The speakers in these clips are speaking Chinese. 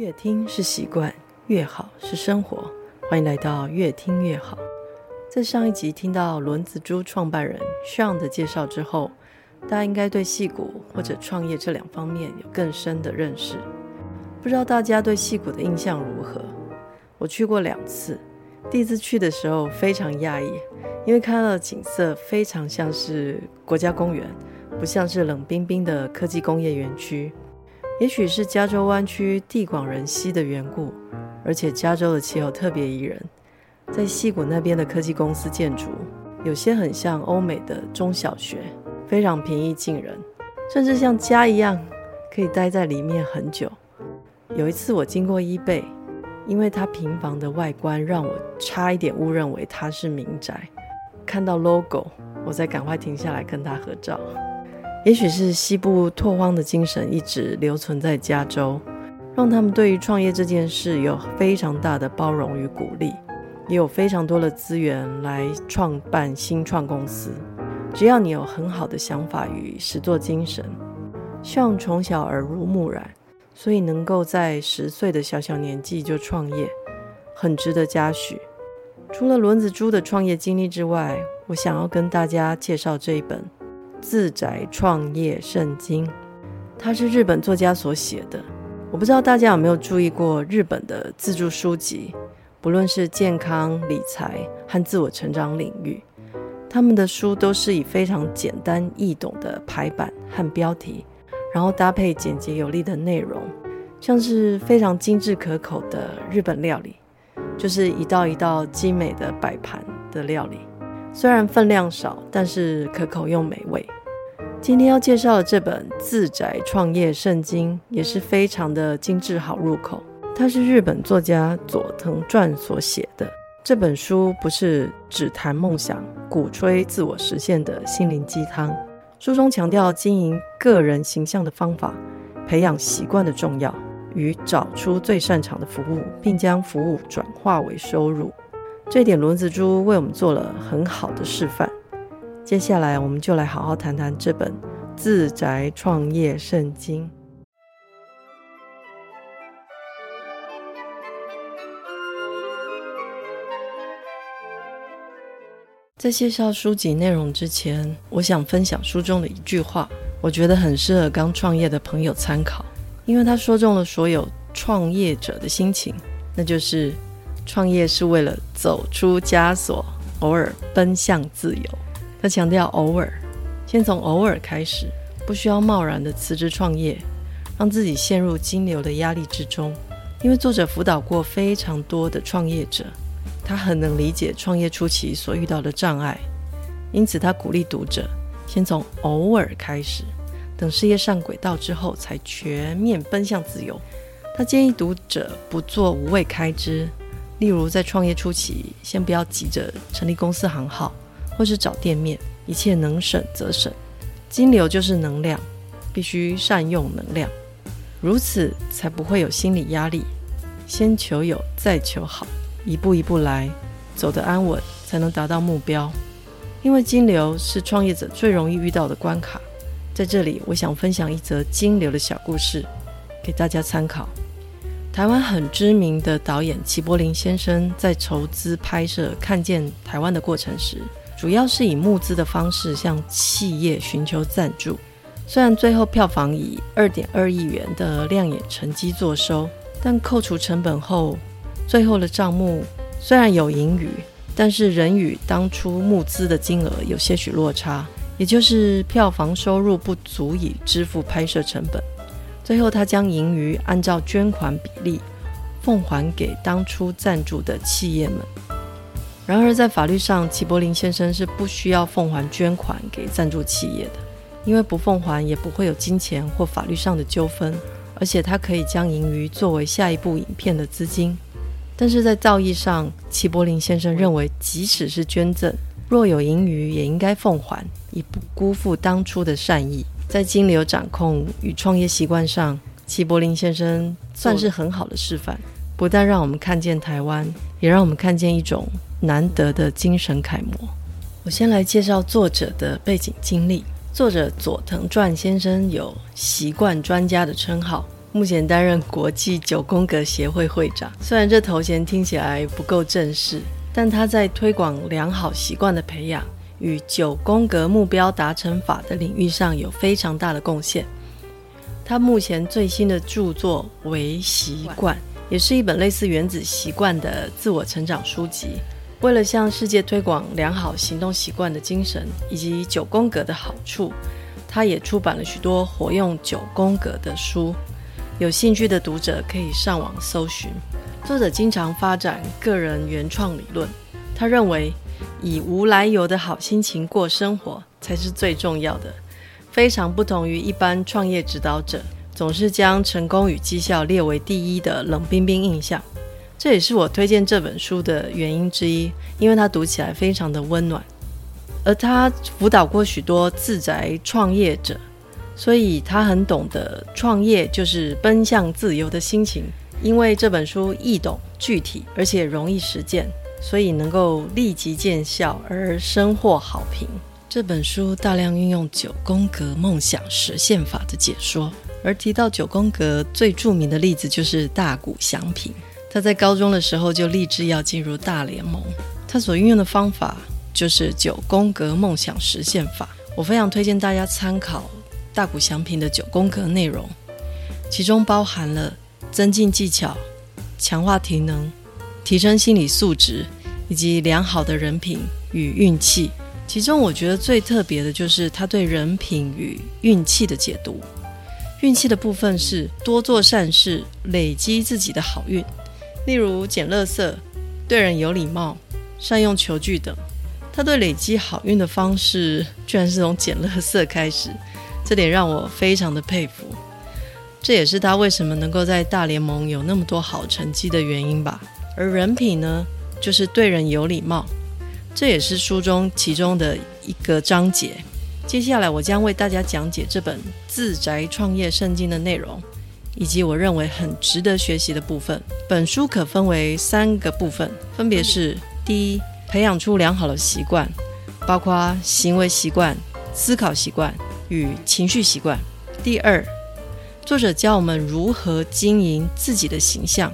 越听是习惯，越好是生活。欢迎来到越听越好。在上一集听到轮子猪创办人 Sean 的介绍之后，大家应该对戏谷或者创业这两方面有更深的认识。不知道大家对戏谷的印象如何？我去过两次，第一次去的时候非常讶异，因为看到的景色非常像是国家公园，不像是冷冰冰的科技工业园区。也许是加州湾区地广人稀的缘故，而且加州的气候特别宜人。在矽谷那边的科技公司建筑，有些很像欧美的中小学，非常平易近人，甚至像家一样，可以待在里面很久。有一次我经过 eBay，因为它平房的外观让我差一点误认为它是民宅，看到 logo，我才赶快停下来跟它合照。也许是西部拓荒的精神一直留存在加州，让他们对于创业这件事有非常大的包容与鼓励，也有非常多的资源来创办新创公司。只要你有很好的想法与实作精神，像从小耳濡目染，所以能够在十岁的小小年纪就创业，很值得嘉许。除了轮子猪的创业经历之外，我想要跟大家介绍这一本。自宅创业圣经，它是日本作家所写的。我不知道大家有没有注意过日本的自助书籍，不论是健康、理财和自我成长领域，他们的书都是以非常简单易懂的排版和标题，然后搭配简洁有力的内容，像是非常精致可口的日本料理，就是一道一道精美的摆盘的料理。虽然分量少，但是可口又美味。今天要介绍的这本《自宅创业圣经》也是非常的精致好入口。它是日本作家佐藤传所写的。这本书不是只谈梦想、鼓吹自我实现的心灵鸡汤。书中强调经营个人形象的方法、培养习惯的重要与找出最擅长的服务，并将服务转化为收入。这点轮子猪为我们做了很好的示范。接下来，我们就来好好谈谈这本《自宅创业圣经》。在介绍书籍内容之前，我想分享书中的一句话，我觉得很适合刚创业的朋友参考，因为他说中了所有创业者的心情，那就是。创业是为了走出枷锁，偶尔奔向自由。他强调偶尔，先从偶尔开始，不需要贸然的辞职创业，让自己陷入金流的压力之中。因为作者辅导过非常多的创业者，他很能理解创业初期所遇到的障碍，因此他鼓励读者先从偶尔开始，等事业上轨道之后，才全面奔向自由。他建议读者不做无谓开支。例如，在创业初期，先不要急着成立公司行号，或是找店面，一切能省则省。金流就是能量，必须善用能量，如此才不会有心理压力。先求有，再求好，一步一步来，走得安稳，才能达到目标。因为金流是创业者最容易遇到的关卡。在这里，我想分享一则金流的小故事，给大家参考。台湾很知名的导演齐柏林先生在筹资拍摄《看见台湾》的过程时，主要是以募资的方式向企业寻求赞助。虽然最后票房以二点二亿元的亮眼成绩作收，但扣除成本后，最后的账目虽然有盈余，但是仍与当初募资的金额有些许落差，也就是票房收入不足以支付拍摄成本。最后，他将盈余按照捐款比例奉还给当初赞助的企业们。然而，在法律上，齐柏林先生是不需要奉还捐款给赞助企业的，因为不奉还也不会有金钱或法律上的纠纷，而且他可以将盈余作为下一部影片的资金。但是在造诣上，齐柏林先生认为，即使是捐赠，若有盈余，也应该奉还，以不辜负当初的善意。在金流掌控与创业习惯上，齐柏林先生算是很好的示范。不但让我们看见台湾，也让我们看见一种难得的精神楷模。我先来介绍作者的背景经历。作者佐藤传先生有习惯专家的称号，目前担任国际九宫格协会会长。虽然这头衔听起来不够正式，但他在推广良好习惯的培养与九宫格目标达成法的领域上有非常大的贡献。他目前最新的著作《为习惯》也是一本类似《原子习惯》的自我成长书籍。为了向世界推广良好行动习惯的精神以及九宫格的好处，他也出版了许多活用九宫格的书。有兴趣的读者可以上网搜寻。作者经常发展个人原创理论，他认为以无来由的好心情过生活才是最重要的，非常不同于一般创业指导者总是将成功与绩效列为第一的冷冰冰印象。这也是我推荐这本书的原因之一，因为它读起来非常的温暖。而他辅导过许多自宅创业者，所以他很懂得创业就是奔向自由的心情。因为这本书易懂、具体，而且容易实践，所以能够立即见效而深获好评。这本书大量运用九宫格梦想实现法的解说，而提到九宫格最著名的例子就是大谷翔平。他在高中的时候就立志要进入大联盟，他所运用的方法就是九宫格梦想实现法。我非常推荐大家参考大谷翔平的九宫格内容，其中包含了增进技巧、强化体能、提升心理素质以及良好的人品与运气。其中我觉得最特别的就是他对人品与运气的解读。运气的部分是多做善事，累积自己的好运。例如捡垃圾、对人有礼貌、善用球具等，他对累积好运的方式，居然是从捡垃圾开始，这点让我非常的佩服。这也是他为什么能够在大联盟有那么多好成绩的原因吧。而人品呢，就是对人有礼貌，这也是书中其中的一个章节。接下来我将为大家讲解这本自宅创业圣经的内容。以及我认为很值得学习的部分。本书可分为三个部分，分别是：第一，培养出良好的习惯，包括行为习惯、思考习惯与情绪习惯；第二，作者教我们如何经营自己的形象，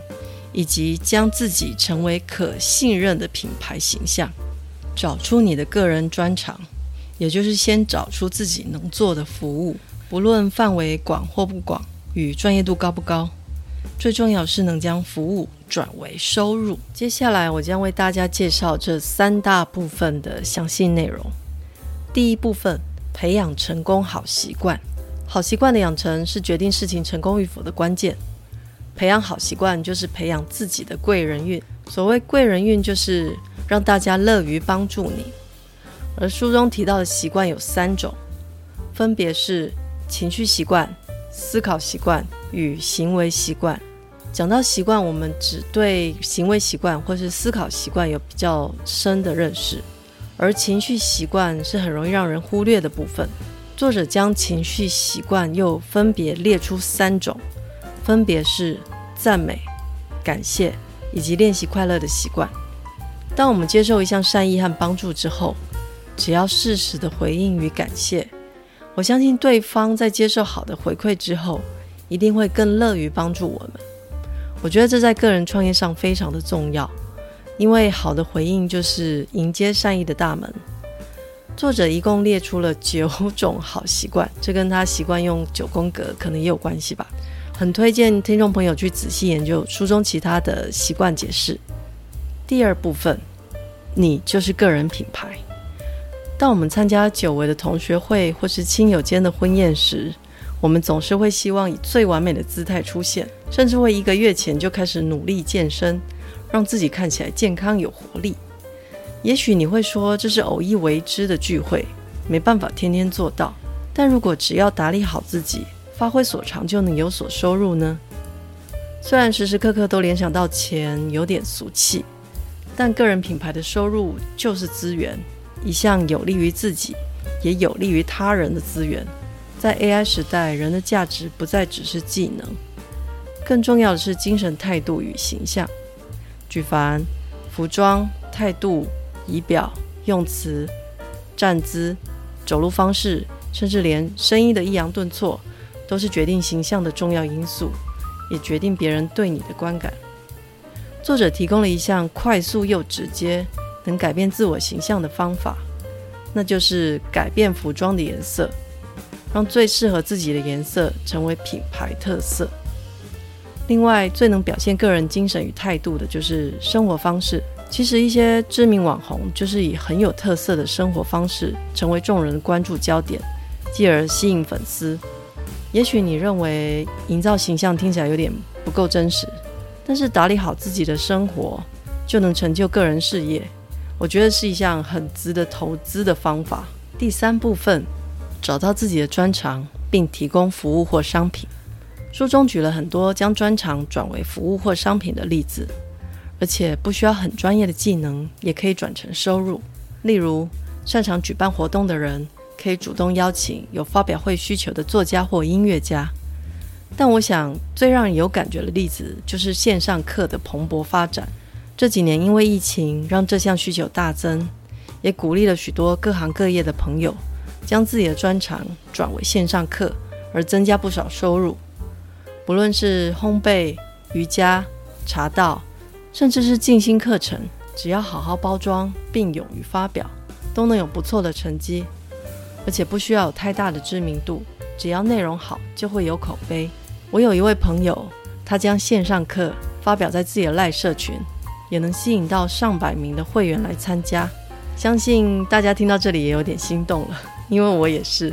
以及将自己成为可信任的品牌形象，找出你的个人专长，也就是先找出自己能做的服务，不论范围广或不广。与专业度高不高？最重要是能将服务转为收入。接下来，我将为大家介绍这三大部分的详细内容。第一部分，培养成功好习惯。好习惯的养成是决定事情成功与否的关键。培养好习惯就是培养自己的贵人运。所谓贵人运，就是让大家乐于帮助你。而书中提到的习惯有三种，分别是情绪习惯。思考习惯与行为习惯。讲到习惯，我们只对行为习惯或是思考习惯有比较深的认识，而情绪习惯是很容易让人忽略的部分。作者将情绪习惯又分别列出三种，分别是赞美、感谢以及练习快乐的习惯。当我们接受一项善意和帮助之后，只要适时的回应与感谢。我相信对方在接受好的回馈之后，一定会更乐于帮助我们。我觉得这在个人创业上非常的重要，因为好的回应就是迎接善意的大门。作者一共列出了九种好习惯，这跟他习惯用九宫格可能也有关系吧。很推荐听众朋友去仔细研究书中其他的习惯解释。第二部分，你就是个人品牌。当我们参加久违的同学会或是亲友间的婚宴时，我们总是会希望以最完美的姿态出现，甚至会一个月前就开始努力健身，让自己看起来健康有活力。也许你会说这是偶一为之的聚会，没办法天天做到。但如果只要打理好自己，发挥所长就能有所收入呢？虽然时时刻刻都联想到钱有点俗气，但个人品牌的收入就是资源。一项有利于自己，也有利于他人的资源。在 AI 时代，人的价值不再只是技能，更重要的是精神态度与形象。举凡服装、态度、仪表、用词、站姿、走路方式，甚至连声音的抑扬顿挫，都是决定形象的重要因素。也决定别人对你的观感。作者提供了一项快速又直接能改变自我形象的方法，那就是改变服装的颜色，让最适合自己的颜色成为品牌特色。另外，最能表现个人精神与态度的就是生活方式。其实，一些知名网红就是以很有特色的生活方式成为众人关注焦点，继而吸引粉丝。也许你认为营造形象听起来有点不够真实。但是打理好自己的生活，就能成就个人事业。我觉得是一项很值得投资的方法。第三部分，找到自己的专长，并提供服务或商品。书中举了很多将专长转为服务或商品的例子，而且不需要很专业的技能，也可以转成收入。例如，擅长举办活动的人，可以主动邀请有发表会需求的作家或音乐家。但我想，最让人有感觉的例子就是线上课的蓬勃发展。这几年因为疫情，让这项需求大增，也鼓励了许多各行各业的朋友将自己的专长转为线上课，而增加不少收入。不论是烘焙、瑜伽、茶道，甚至是静心课程，只要好好包装并勇于发表，都能有不错的成绩，而且不需要有太大的知名度。只要内容好，就会有口碑。我有一位朋友，他将线上课发表在自己的赖社群，也能吸引到上百名的会员来参加。相信大家听到这里也有点心动了，因为我也是。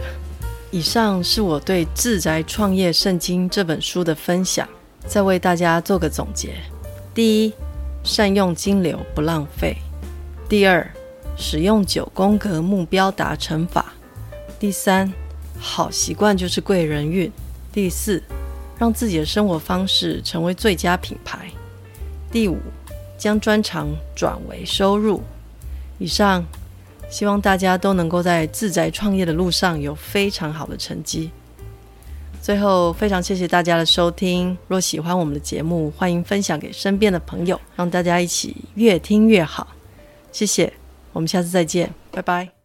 以上是我对《自宅创业圣经》这本书的分享，再为大家做个总结：第一，善用金流不浪费；第二，使用九宫格目标达成法；第三，好习惯就是贵人运。第四，让自己的生活方式成为最佳品牌。第五，将专长转为收入。以上，希望大家都能够在自宅创业的路上有非常好的成绩。最后，非常谢谢大家的收听。若喜欢我们的节目，欢迎分享给身边的朋友，让大家一起越听越好。谢谢，我们下次再见，拜拜。